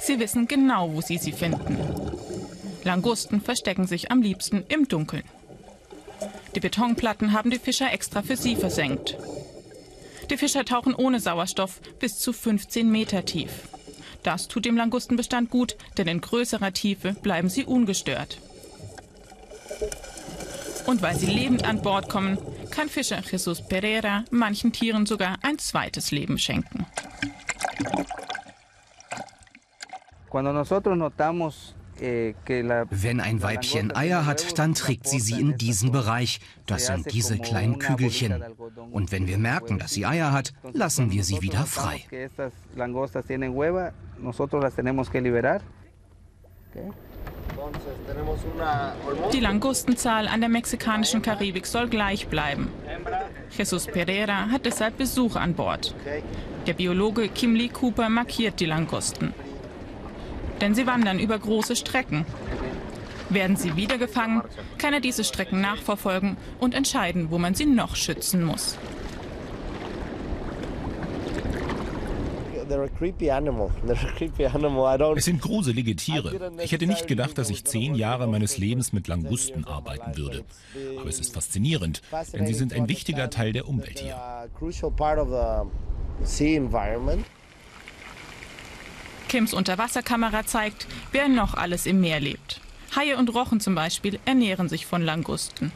Sie wissen genau, wo sie sie finden. Langusten verstecken sich am liebsten im Dunkeln. Die Betonplatten haben die Fischer extra für sie versenkt. Die Fischer tauchen ohne Sauerstoff bis zu 15 Meter tief. Das tut dem Langustenbestand gut, denn in größerer Tiefe bleiben sie ungestört. Und weil sie lebend an Bord kommen, kann Fischer Jesus Pereira manchen Tieren sogar ein zweites Leben schenken. Wenn ein Weibchen Eier hat, dann trägt sie sie in diesen Bereich. Das sind diese kleinen Kügelchen. Und wenn wir merken, dass sie Eier hat, lassen wir sie wieder frei. Die Langustenzahl an der mexikanischen Karibik soll gleich bleiben. Jesus Pereira hat deshalb Besuch an Bord. Der Biologe Kim Lee Cooper markiert die Langusten. Denn sie wandern über große Strecken. Werden sie wieder gefangen, kann er diese Strecken nachverfolgen und entscheiden, wo man sie noch schützen muss. Es sind gruselige Tiere. Ich hätte nicht gedacht, dass ich zehn Jahre meines Lebens mit Langusten arbeiten würde. Aber es ist faszinierend, denn sie sind ein wichtiger Teil der Umwelt hier. Kims Unterwasserkamera zeigt, wer noch alles im Meer lebt. Haie und Rochen zum Beispiel ernähren sich von Langusten.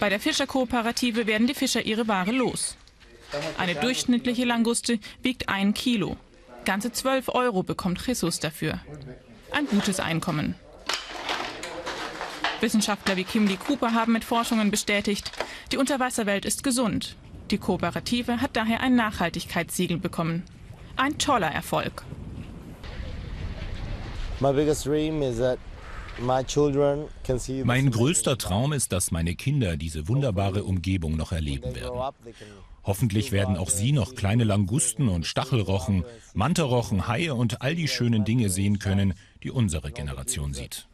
Bei der Fischerkooperative werden die Fischer ihre Ware los. Eine durchschnittliche Languste wiegt ein Kilo. Ganze 12 Euro bekommt Jesus dafür. Ein gutes Einkommen. Wissenschaftler wie Kim Lee Cooper haben mit Forschungen bestätigt, die Unterwasserwelt ist gesund. Die Kooperative hat daher ein Nachhaltigkeitssiegel bekommen. Ein toller Erfolg. Mein größter Traum ist, dass meine Kinder diese wunderbare Umgebung noch erleben werden. Hoffentlich werden auch sie noch kleine Langusten und Stachelrochen, Mantarochen, Haie und all die schönen Dinge sehen können, die unsere Generation sieht.